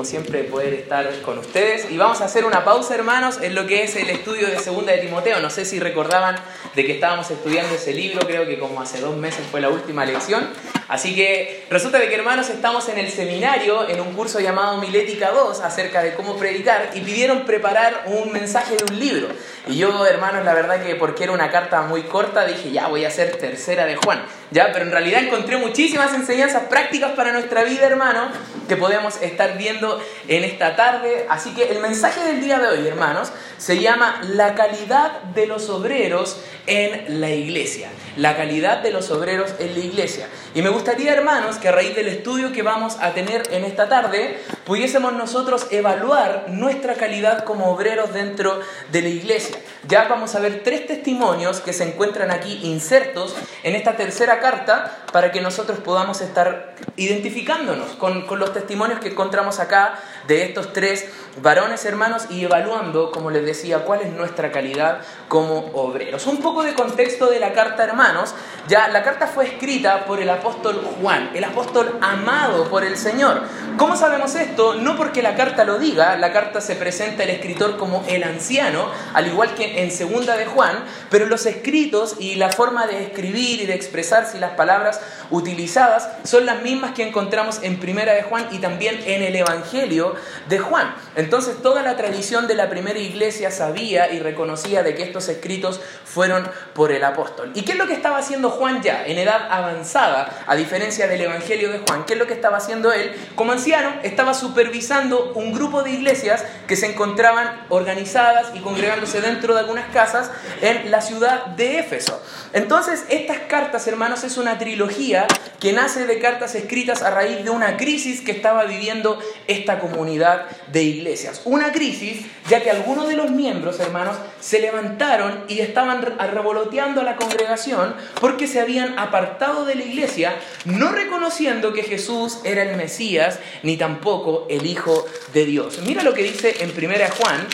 como siempre, poder estar con ustedes. Y vamos a hacer una pausa, hermanos, en lo que es el estudio de Segunda de Timoteo. No sé si recordaban de que estábamos estudiando ese libro, creo que como hace dos meses fue la última lección. Así que resulta de que, hermanos, estamos en el seminario, en un curso llamado Milética 2, acerca de cómo predicar, y pidieron preparar un mensaje de un libro. Y yo, hermanos, la verdad que porque era una carta muy corta, dije, ya voy a hacer tercera de Juan. Ya, pero en realidad encontré muchísimas enseñanzas prácticas para nuestra vida, hermano, que podemos estar viendo en esta tarde. Así que el mensaje del día de hoy, hermanos, se llama La calidad de los obreros en la iglesia. La calidad de los obreros en la iglesia. Y me gustaría, hermanos, que a raíz del estudio que vamos a tener en esta tarde, pudiésemos nosotros evaluar nuestra calidad como obreros dentro de la iglesia. Ya vamos a ver tres testimonios que se encuentran aquí insertos en esta tercera carta para que nosotros podamos estar identificándonos con, con los testimonios que encontramos acá de estos tres varones hermanos y evaluando, como les decía, cuál es nuestra calidad como obreros. Un poco de contexto de la carta, hermanos. Ya la carta fue escrita por el apóstol Juan, el apóstol amado por el Señor. ¿Cómo sabemos esto? No porque la carta lo diga, la carta se presenta el escritor como el anciano, al igual que en segunda de Juan, pero los escritos y la forma de escribir y de expresarse y las palabras utilizadas son las mismas que encontramos en primera de Juan y también en el Evangelio de Juan. Entonces toda la tradición de la primera iglesia sabía y reconocía de que estos escritos fueron por el apóstol. ¿Y qué es lo que estaba haciendo Juan ya en edad avanzada, a diferencia del Evangelio de Juan? ¿Qué es lo que estaba haciendo él? Como anciano estaba supervisando un grupo de iglesias que se encontraban organizadas y congregándose dentro de algunas casas en la ciudad de Éfeso. Entonces estas cartas, hermanos, es una trilogía que nace de cartas escritas a raíz de una crisis que estaba viviendo esta comunidad de iglesias. Una crisis ya que algunos de los miembros, hermanos, se levantaron y estaban revoloteando a la congregación porque se habían apartado de la iglesia, no reconociendo que Jesús era el Mesías ni tampoco el Hijo de Dios. Mira lo que dice en 1 Juan,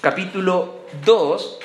capítulo 2,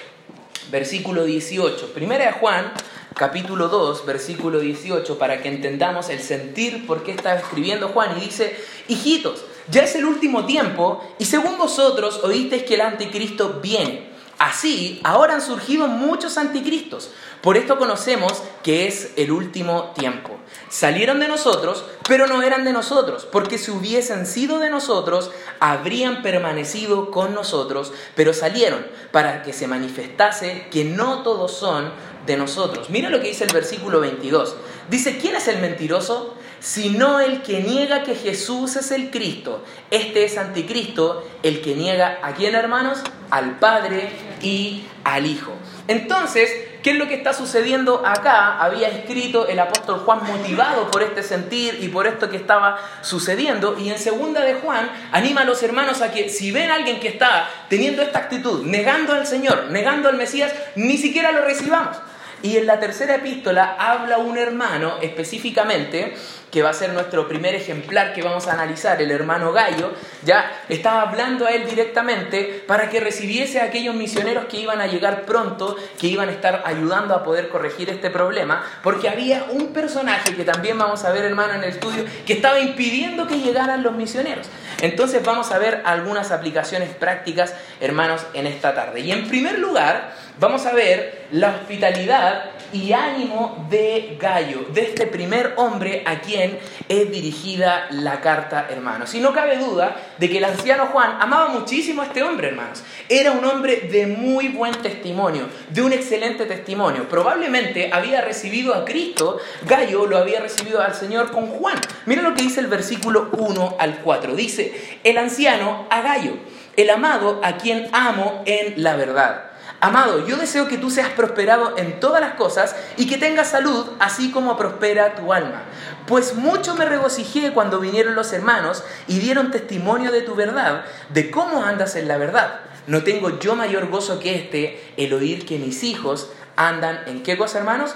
versículo 18. Primera de Juan, capítulo 2, versículo 18, para que entendamos el sentir por qué está escribiendo Juan. Y dice, hijitos, ya es el último tiempo y según vosotros oísteis que el anticristo viene. Así, ahora han surgido muchos anticristos. Por esto conocemos que es el último tiempo. Salieron de nosotros, pero no eran de nosotros, porque si hubiesen sido de nosotros, habrían permanecido con nosotros, pero salieron para que se manifestase que no todos son de nosotros. Mira lo que dice el versículo 22. Dice, ¿quién es el mentiroso? Sino el que niega que Jesús es el Cristo. Este es anticristo, el que niega a quién, hermanos? Al Padre y al Hijo. Entonces, ¿qué es lo que está sucediendo acá? Había escrito el apóstol Juan motivado por este sentir y por esto que estaba sucediendo. Y en segunda de Juan anima a los hermanos a que si ven a alguien que está teniendo esta actitud, negando al Señor, negando al Mesías, ni siquiera lo recibamos. Y en la tercera epístola habla un hermano específicamente que va a ser nuestro primer ejemplar que vamos a analizar, el hermano Gallo, ya estaba hablando a él directamente para que recibiese a aquellos misioneros que iban a llegar pronto, que iban a estar ayudando a poder corregir este problema, porque había un personaje que también vamos a ver, hermano, en el estudio, que estaba impidiendo que llegaran los misioneros. Entonces vamos a ver algunas aplicaciones prácticas, hermanos, en esta tarde. Y en primer lugar, vamos a ver la hospitalidad y ánimo de Gallo, de este primer hombre a quien es dirigida la carta, hermanos. Y no cabe duda de que el anciano Juan amaba muchísimo a este hombre, hermanos. Era un hombre de muy buen testimonio, de un excelente testimonio. Probablemente había recibido a Cristo, Gallo lo había recibido al Señor con Juan. Mira lo que dice el versículo 1 al 4. Dice, el anciano a Gallo, el amado a quien amo en la verdad Amado, yo deseo que tú seas prosperado en todas las cosas y que tengas salud, así como prospera tu alma. Pues mucho me regocijé cuando vinieron los hermanos y dieron testimonio de tu verdad, de cómo andas en la verdad. No tengo yo mayor gozo que este, el oír que mis hijos andan en qué cosa, hermanos?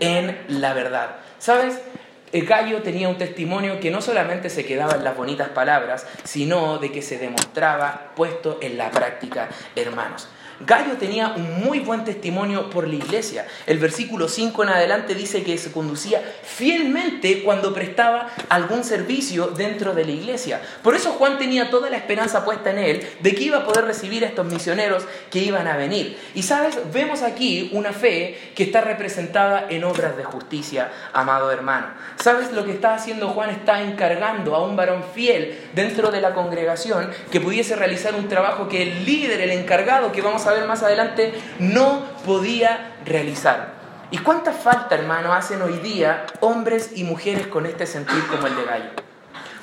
En la verdad. ¿Sabes? Gallo tenía un testimonio que no solamente se quedaba en las bonitas palabras, sino de que se demostraba puesto en la práctica, hermanos. Gallo tenía un muy buen testimonio por la iglesia. El versículo 5 en adelante dice que se conducía fielmente cuando prestaba algún servicio dentro de la iglesia. Por eso Juan tenía toda la esperanza puesta en él de que iba a poder recibir a estos misioneros que iban a venir. Y sabes, vemos aquí una fe que está representada en obras de justicia, amado hermano. ¿Sabes lo que está haciendo Juan? Está encargando a un varón fiel dentro de la congregación que pudiese realizar un trabajo que el líder, el encargado, que vamos a ver más adelante, no podía realizar. ¿Y cuánta falta, hermano, hacen hoy día hombres y mujeres con este sentir como el de Gallo?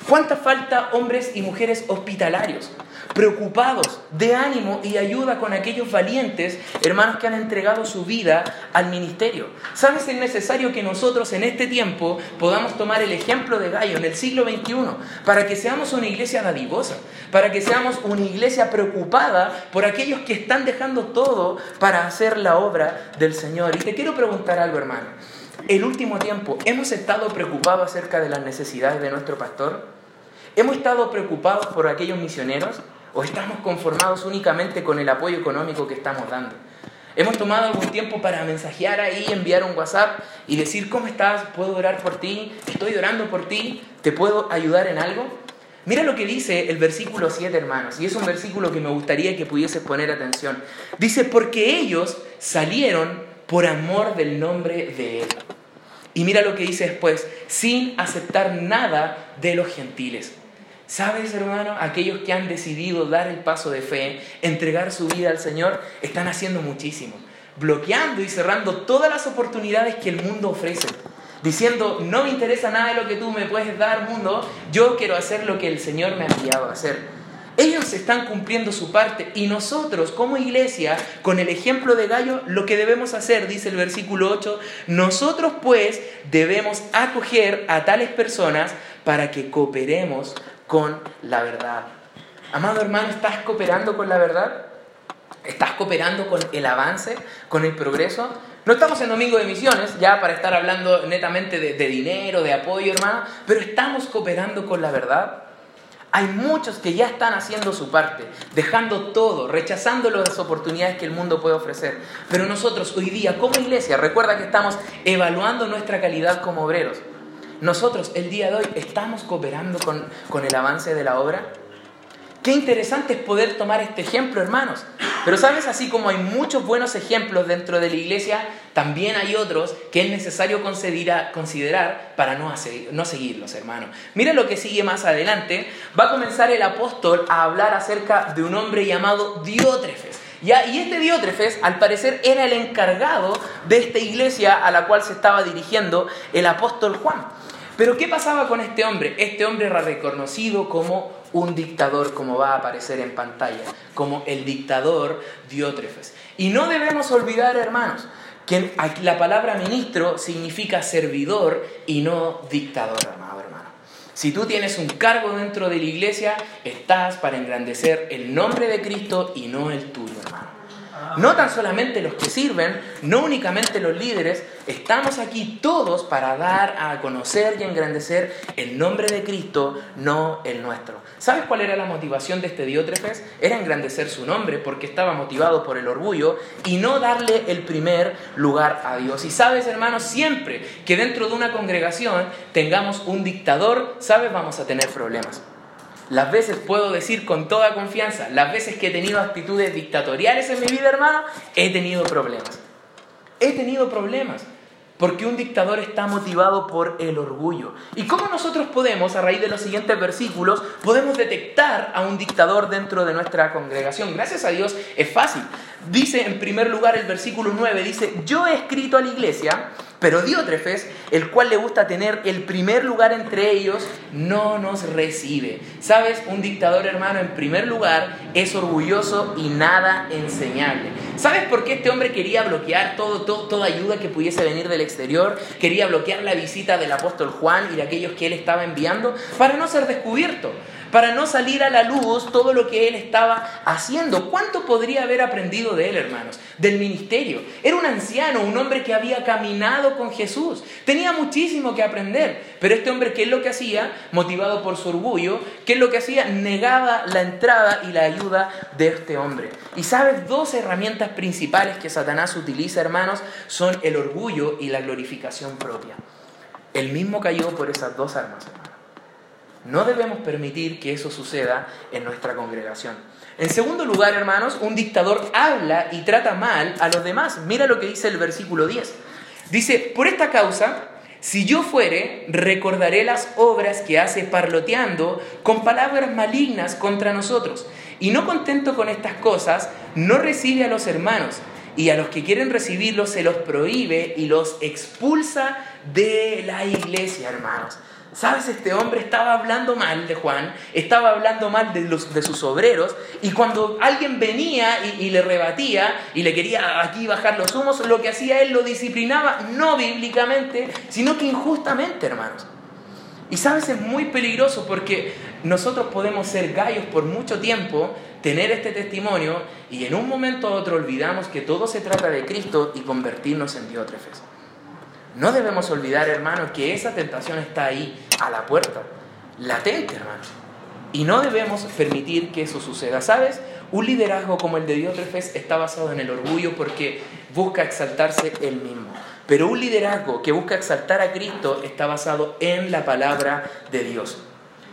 ¿Cuánta falta hombres y mujeres hospitalarios? preocupados, de ánimo y ayuda con aquellos valientes hermanos que han entregado su vida al ministerio. ¿Sabes? Es necesario que nosotros en este tiempo podamos tomar el ejemplo de Gallo en el siglo XXI para que seamos una iglesia dadivosa, para que seamos una iglesia preocupada por aquellos que están dejando todo para hacer la obra del Señor. Y te quiero preguntar algo, hermano. El último tiempo, ¿hemos estado preocupados acerca de las necesidades de nuestro pastor? ¿Hemos estado preocupados por aquellos misioneros? ¿O estamos conformados únicamente con el apoyo económico que estamos dando? Hemos tomado algún tiempo para mensajear ahí, enviar un WhatsApp y decir, ¿cómo estás? ¿Puedo orar por ti? ¿Estoy orando por ti? ¿Te puedo ayudar en algo? Mira lo que dice el versículo 7, hermanos, y es un versículo que me gustaría que pudieses poner atención. Dice, porque ellos salieron por amor del nombre de Él. Y mira lo que dice después, sin aceptar nada de los gentiles. ¿Sabes, hermano? Aquellos que han decidido dar el paso de fe, entregar su vida al Señor, están haciendo muchísimo, bloqueando y cerrando todas las oportunidades que el mundo ofrece. Diciendo, no me interesa nada de lo que tú me puedes dar, mundo, yo quiero hacer lo que el Señor me ha enviado a hacer. Ellos están cumpliendo su parte y nosotros como iglesia, con el ejemplo de Gallo, lo que debemos hacer, dice el versículo 8, nosotros pues debemos acoger a tales personas para que cooperemos con la verdad. Amado hermano, ¿estás cooperando con la verdad? ¿Estás cooperando con el avance, con el progreso? No estamos en Domingo de Misiones, ya para estar hablando netamente de, dinero, de apoyo, hermano, pero estamos cooperando con la verdad. Hay muchos que ya están haciendo su parte, dejando todo, rechazando las oportunidades que el mundo puede ofrecer. Pero nosotros hoy día, como iglesia, recuerda que estamos evaluando nuestra calidad como obreros. Nosotros el día de hoy estamos cooperando con, con el avance de la obra. Qué interesante es poder tomar este ejemplo, hermanos. Pero sabes, así como hay muchos buenos ejemplos dentro de la iglesia, también hay otros que es necesario considerar para no, hacer, no seguirlos, hermanos. Mira lo que sigue más adelante. Va a comenzar el apóstol a hablar acerca de un hombre llamado Diótrefes. Y este Diótrefes, al parecer, era el encargado de esta iglesia a la cual se estaba dirigiendo el apóstol Juan. Pero ¿qué pasaba con este hombre? Este hombre era reconocido como un dictador, como va a aparecer en pantalla, como el dictador Diótrefes. Y no debemos olvidar, hermanos, que la palabra ministro significa servidor y no dictador, amado hermano. Si tú tienes un cargo dentro de la iglesia, estás para engrandecer el nombre de Cristo y no el tuyo, hermano. No tan solamente los que sirven, no únicamente los líderes, estamos aquí todos para dar a conocer y engrandecer el nombre de Cristo, no el nuestro. ¿Sabes cuál era la motivación de este Diótrefes? Era engrandecer su nombre porque estaba motivado por el orgullo y no darle el primer lugar a Dios. Y sabes, hermanos, siempre que dentro de una congregación tengamos un dictador, sabes, vamos a tener problemas. Las veces puedo decir con toda confianza, las veces que he tenido actitudes dictatoriales en mi vida, hermano, he tenido problemas. He tenido problemas. Porque un dictador está motivado por el orgullo. ¿Y cómo nosotros podemos, a raíz de los siguientes versículos, podemos detectar a un dictador dentro de nuestra congregación? Gracias a Dios es fácil. Dice en primer lugar el versículo 9, dice, yo he escrito a la iglesia pero Diótrefes, el cual le gusta tener el primer lugar entre ellos, no nos recibe. ¿Sabes? Un dictador, hermano, en primer lugar, es orgulloso y nada enseñable. ¿Sabes por qué este hombre quería bloquear todo, toda ayuda que pudiese venir del exterior? Quería bloquear la visita del apóstol Juan y de aquellos que él estaba enviando para no ser descubierto para no salir a la luz todo lo que él estaba haciendo. ¿Cuánto podría haber aprendido de él, hermanos? Del ministerio. Era un anciano, un hombre que había caminado con Jesús. Tenía muchísimo que aprender. Pero este hombre, ¿qué es lo que hacía? Motivado por su orgullo, ¿qué es lo que hacía? Negaba la entrada y la ayuda de este hombre. Y sabes, dos herramientas principales que Satanás utiliza, hermanos, son el orgullo y la glorificación propia. El mismo cayó por esas dos armas, No debemos permitir que eso suceda en nuestra congregación. En segundo lugar, hermanos, un dictador habla y trata mal a los demás. Mira lo que dice el versículo 10. Dice, por esta causa, si yo fuere, recordaré las obras que hace parloteando con palabras malignas contra nosotros. Y no contento con estas cosas, no recibe a los hermanos, y a los que quieren recibirlos se los prohíbe y los expulsa de la iglesia, hermanos. ¿Sabes? Este hombre estaba hablando mal de Juan, estaba hablando mal de, los, de sus obreros, y cuando alguien venía y, le rebatía y le quería aquí bajar los humos, lo que hacía él lo disciplinaba no bíblicamente, sino que injustamente, hermanos. Y sabes, es muy peligroso porque nosotros podemos ser gallos por mucho tiempo, tener este testimonio y en un momento u otro olvidamos que todo se trata de Cristo y convertirnos en diótrefes. No debemos olvidar, hermanos, que esa tentación está ahí, a la puerta, latente, hermanos. Y no debemos permitir que eso suceda. ¿Sabes? Un liderazgo como el de Diótrefes está basado en el orgullo porque busca exaltarse él mismo. Pero un liderazgo que busca exaltar a Cristo está basado en la palabra de Dios.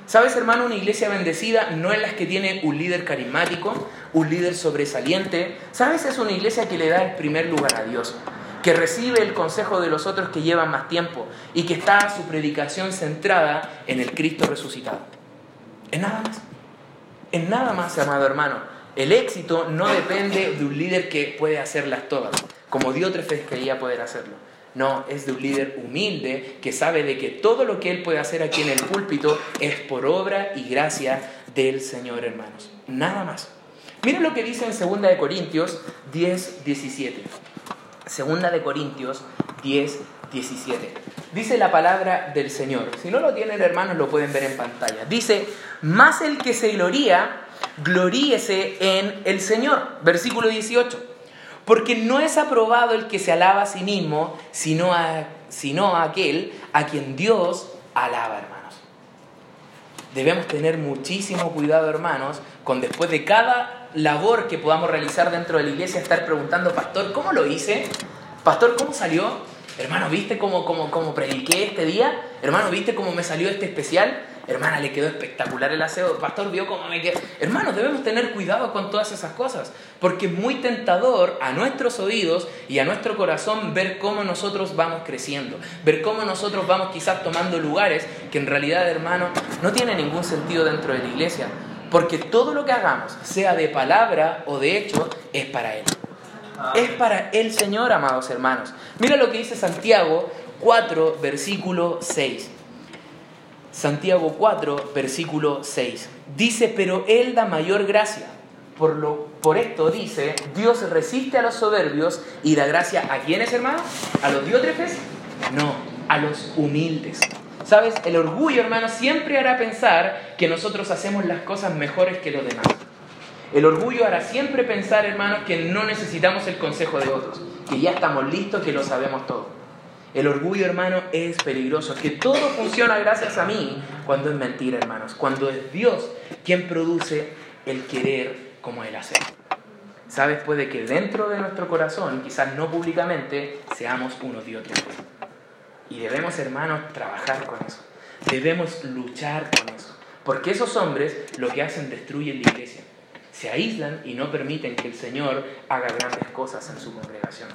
¿Sabes, hermano? Una iglesia bendecida no es la que tiene un líder carismático, un líder sobresaliente. ¿Sabes? Es una iglesia que le da el primer lugar a Dios, que recibe el consejo de los otros que llevan más tiempo y que está su predicación centrada en el Cristo resucitado. En nada más. En nada más, amado hermano. El éxito no depende de un líder que puede hacerlas todas, como Diótrefes quería poder hacerlo no, es de un líder humilde que sabe de que todo lo que él puede hacer aquí en el púlpito es por obra y gracia del Señor, hermanos. Nada más. Miren lo que dice en 2 de Corintios 10, 17. 2 de Corintios 10, 17. Dice la palabra del Señor. Si no lo tienen, hermanos, lo pueden ver en pantalla. Dice, más el que se gloría, gloríese en el Señor. Versículo 18. Porque no es aprobado el que se alaba a sí mismo, sino a, sino aquel a quien Dios alaba, hermanos. Debemos tener muchísimo cuidado, hermanos, con después de cada labor que podamos realizar dentro de la iglesia, estar preguntando, pastor, ¿cómo lo hice? Pastor, ¿cómo salió? Hermano, ¿viste cómo, cómo, cómo prediqué este día? Hermano, ¿viste cómo me salió este especial? Hermana, le quedó espectacular el aseo. Pastor, vio cómo me quedó. Hermanos, debemos tener cuidado con todas esas cosas, porque es muy tentador a nuestros oídos y a nuestro corazón ver cómo nosotros vamos creciendo, ver cómo nosotros vamos quizás tomando lugares que en realidad, hermano, no tienen ningún sentido dentro de la iglesia, porque todo lo que hagamos, sea de palabra o de hecho, es para Él. Es para el Señor, amados hermanos. Mira lo que dice Santiago 4, versículo 6. Santiago 4, versículo 6. Dice, pero Él da mayor gracia. Por, lo, por esto dice, Dios resiste a los soberbios y da gracia a quienes, hermano? ¿A los diótrefes? No, a los humildes. ¿Sabes? El orgullo, hermano, siempre hará pensar que nosotros hacemos las cosas mejores que los demás. El orgullo hará siempre pensar, hermanos, que no necesitamos el consejo de otros, que ya estamos listos, que lo sabemos todo. El orgullo, hermano, es peligroso. Que todo funciona gracias a mí cuando es mentira, hermanos. Cuando es Dios quien produce el querer como el hacer. ¿Sabes? Puede que dentro de nuestro corazón, quizás no públicamente, seamos unos dioses. Y debemos, hermanos, trabajar con eso. Debemos luchar con eso. Porque esos hombres lo que hacen destruyen la iglesia. Se aíslan y no permiten que el Señor haga grandes cosas en su congregación.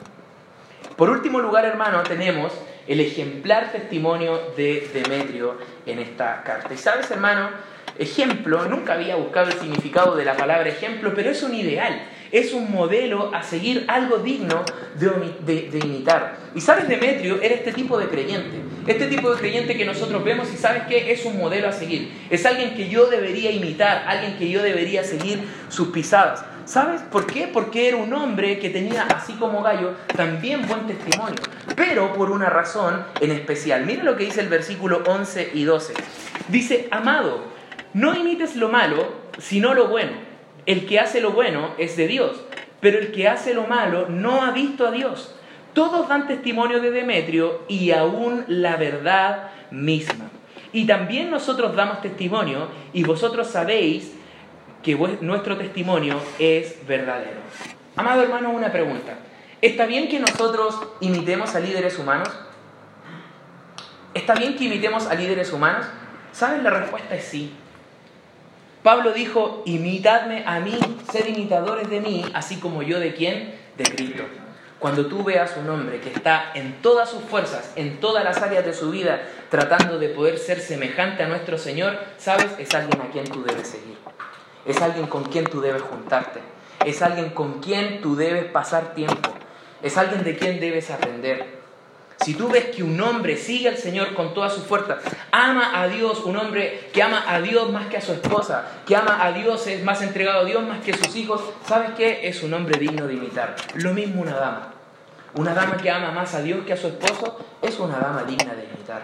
Por último lugar, hermano, tenemos el ejemplar testimonio de Demetrio en esta carta. Y sabes, hermano, ejemplo, nunca había buscado el significado de la palabra ejemplo, pero es un ideal, es un modelo a seguir, algo digno de, imitar. Y sabes, Demetrio era este tipo de creyente, este tipo de creyente que nosotros vemos y sabes que es un modelo a seguir, es alguien que yo debería imitar, alguien que yo debería seguir sus pisadas. ¿Sabes por qué? Porque era un hombre que tenía, así como Gallo, también buen testimonio, pero por una razón en especial. Mira lo que dice el versículo 11 y 12. Dice, amado, no imites lo malo, sino lo bueno. El que hace lo bueno es de Dios, pero el que hace lo malo no ha visto a Dios. Todos dan testimonio de Demetrio y aún la verdad misma. Y también nosotros damos testimonio y vosotros sabéis que nuestro testimonio es verdadero. Amado hermano, una pregunta. ¿Está bien que nosotros imitemos a líderes humanos? ¿Está bien que imitemos a líderes humanos? ¿Saben? La respuesta es sí. Pablo dijo, imitadme a mí, sed imitadores de mí, así como yo de quién? De Cristo. Cuando tú veas un hombre que está en todas sus fuerzas, en todas las áreas de su vida, tratando de poder ser semejante a nuestro Señor, sabes, es alguien a quien tú debes seguir. Es alguien con quien tú debes juntarte. Es alguien con quien tú debes pasar tiempo. Es alguien de quien debes aprender. Si tú ves que un hombre sigue al Señor con toda su fuerza, ama a Dios, un hombre que ama a Dios más que a su esposa, que ama a Dios, es más entregado a Dios más que a sus hijos, ¿sabes qué? Es un hombre digno de imitar. Lo mismo una dama. Una dama que ama más a Dios que a su esposo es una dama digna de imitar.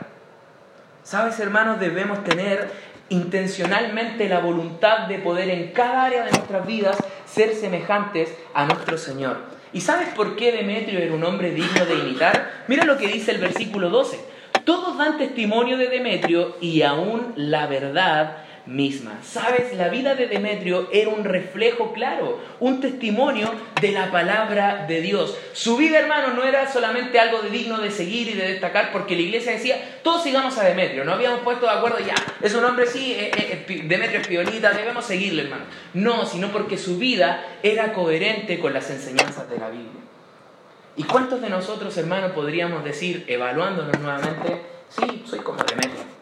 ¿Sabes, hermanos? Debemos tener intencionalmente la voluntad de poder en cada área de nuestras vidas ser semejantes a nuestro Señor. ¿Y sabes por qué Demetrio era un hombre digno de imitar? Mira lo que dice el versículo 12. Todos dan testimonio de Demetrio y aún la verdad misma. Sabes, la vida de Demetrio era un reflejo claro, un testimonio de la palabra de Dios. Su vida, hermano, no era solamente algo de digno de seguir y de destacar, porque la iglesia decía, todos sigamos a Demetrio, no habíamos puesto de acuerdo ya, es un hombre, sí, eh, eh, Demetrio es piolita, debemos seguirle, hermano. No, sino porque su vida era coherente con las enseñanzas de la Biblia. ¿Y cuántos de nosotros, hermano, podríamos decir, evaluándonos nuevamente, sí, soy como Demetrio?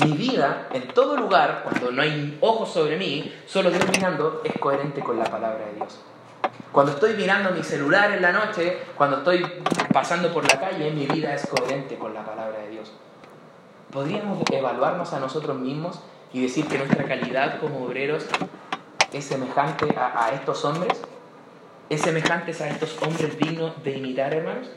Mi vida, en todo lugar, cuando no hay ojos sobre mí, solo Dios mirando, es coherente con la palabra de Dios. Cuando estoy mirando mi celular en la noche, cuando estoy pasando por la calle, mi vida es coherente con la palabra de Dios. ¿Podríamos evaluarnos a nosotros mismos y decir que nuestra calidad como obreros es semejante a, a estos hombres? ¿Es semejante a estos hombres dignos de imitar, hermanos?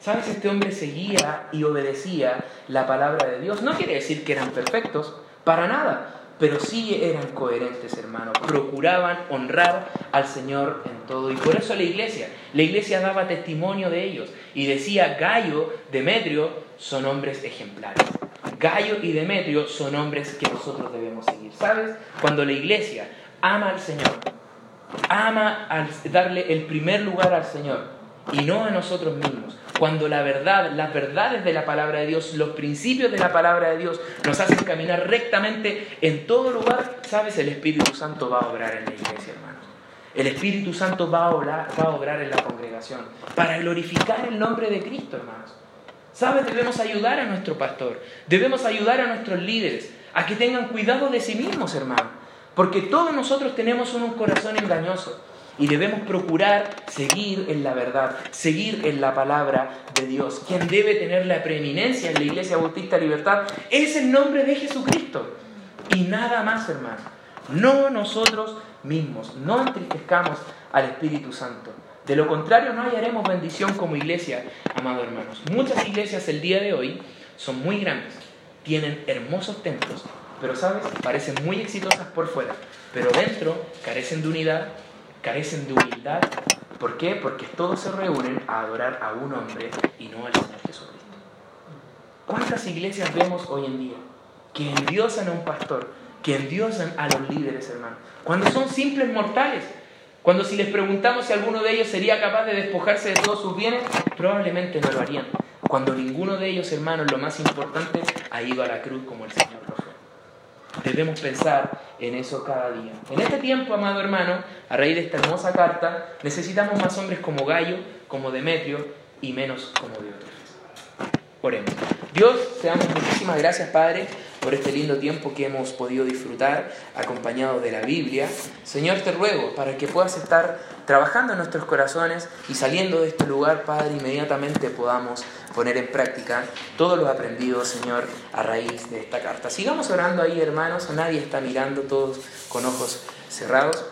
¿Sabes? Este hombre seguía y obedecía la palabra de Dios. No quiere decir que eran perfectos, para nada, pero sí eran coherentes, hermanos. Procuraban honrar al Señor en todo. Y por eso la iglesia, la iglesia daba testimonio de ellos. Y decía, Gallo, Demetrio, son hombres ejemplares. Gallo y Demetrio son hombres que nosotros debemos seguir. ¿Sabes? Cuando la iglesia ama al Señor, ama al darle el primer lugar al Señor y no a nosotros mismos, cuando la verdad, las verdades de la palabra de Dios, los principios de la palabra de Dios nos hacen caminar rectamente en todo lugar, sabes, el Espíritu Santo va a obrar en la iglesia, hermanos. El Espíritu Santo va a obrar, va a obrar en la congregación para glorificar el nombre de Cristo, hermanos. ¿Sabes? Debemos ayudar a nuestro pastor, debemos ayudar a nuestros líderes a que tengan cuidado de sí mismos, hermanos. Porque todos nosotros tenemos un corazón engañoso. Y debemos procurar seguir en la verdad, seguir en la palabra de Dios. Quien debe tener la preeminencia en la Iglesia Bautista Libertad es el nombre de Jesucristo. Y nada más, hermano. No nosotros mismos. No entristezcamos al Espíritu Santo. De lo contrario, no hallaremos bendición como iglesia, amados hermanos. Muchas iglesias el día de hoy son muy grandes, tienen hermosos templos, pero, ¿sabes? Parecen muy exitosas por fuera, pero dentro carecen de unidad, carecen de humildad. ¿Por qué? Porque todos se reúnen a adorar a un hombre y no al Señor Jesucristo. ¿Cuántas iglesias vemos hoy en día que endiosan a un pastor, que endiosan a los líderes, hermanos? Cuando son simples mortales. Cuando si les preguntamos si alguno de ellos sería capaz de despojarse de todos sus bienes, probablemente no lo harían. Cuando ninguno de ellos, hermanos, lo más importante, ha ido a la cruz como el Señor. Debemos pensar en eso cada día. En este tiempo, amado hermano, a raíz de esta hermosa carta, necesitamos más hombres como Gallo, como Demetrio y menos como Diótrefes. Oremos. Dios, te damos muchísimas gracias, Padre, por este lindo tiempo que hemos podido disfrutar acompañado de la Biblia. Señor, te ruego para que puedas estar trabajando en nuestros corazones y saliendo de este lugar, Padre, inmediatamente podamos poner en práctica todo lo aprendido, Señor, a raíz de esta carta. Sigamos orando ahí, hermanos, nadie está mirando, todos con ojos cerrados.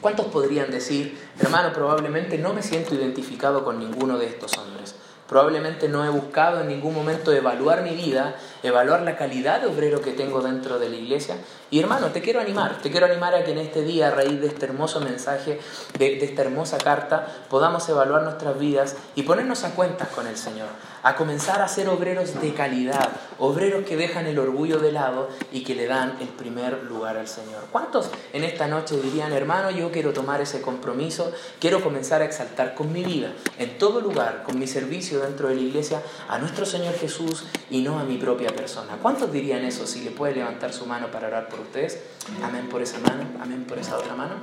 ¿Cuántos podrían decir, hermano, probablemente no me siento identificado con ninguno de estos hombres? Probablemente no he buscado en ningún momento evaluar mi vida evaluar la calidad de obrero que tengo dentro de la iglesia. Y hermano, te quiero animar, te quiero animar a que en este día, a raíz de este hermoso mensaje, de, esta hermosa carta, podamos evaluar nuestras vidas y ponernos a cuentas con el Señor, a comenzar a ser obreros de calidad, obreros que dejan el orgullo de lado y que le dan el primer lugar al Señor. ¿Cuántos en esta noche dirían, hermano, yo quiero tomar ese compromiso, quiero comenzar a exaltar con mi vida, en todo lugar, con mi servicio dentro de la iglesia, a nuestro Señor Jesús y no a mi propia persona? ¿Cuántos dirían eso si le puede levantar su mano para orar por ustedes? Amén por esa mano, amén por esa otra mano.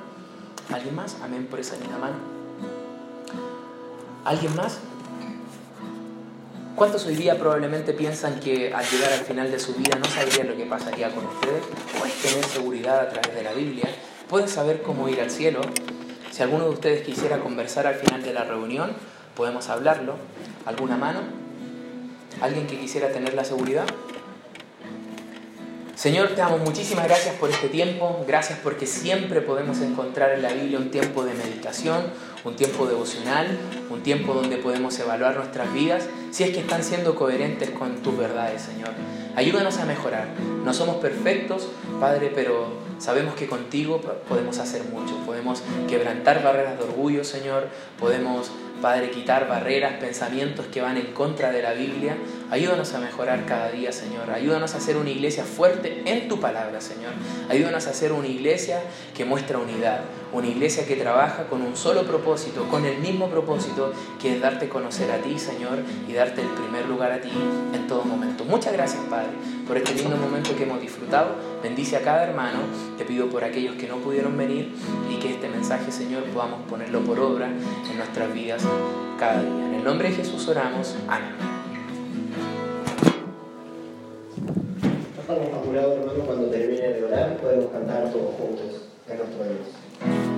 ¿Alguien más? Amén por esa linda mano. ¿Alguien más? ¿Cuántos hoy día probablemente piensan que al llegar al final de su vida no sabrían lo que pasaría con ustedes? Pueden tener seguridad a través de la Biblia, pueden saber cómo ir al cielo. Si alguno de ustedes quisiera conversar al final de la reunión, podemos hablarlo. ¿Alguna mano? ¿Alguien que quisiera tener la seguridad? Señor, te damos muchísimas gracias por este tiempo, gracias porque siempre podemos encontrar en la Biblia un tiempo de meditación, un tiempo devocional, un tiempo donde podemos evaluar nuestras vidas, si es que están siendo coherentes con tus verdades, Señor. Ayúdanos a mejorar. No somos perfectos, Padre, pero sabemos que contigo podemos hacer mucho. Podemos quebrantar barreras de orgullo, Señor. Podemos Padre, quitar barreras, pensamientos que van en contra de la Biblia. Ayúdanos a mejorar cada día, Señor. Ayúdanos a ser una iglesia fuerte en tu palabra, Señor. Ayúdanos a ser una iglesia que muestra unidad. Una iglesia que trabaja con un solo propósito, con el mismo propósito, que es darte a conocer a ti, Señor, y darte el primer lugar a ti en todo momento. Muchas gracias, Padre, por este lindo momento que hemos disfrutado. Bendice a cada hermano. Te pido por aquellos que no pudieron venir y que este mensaje, Señor, podamos ponerlo por obra en nuestras vidas cada día. En el nombre de Jesús oramos. Amén. Cuando termine de orar podemos cantar todos juntos en nuestro Dios.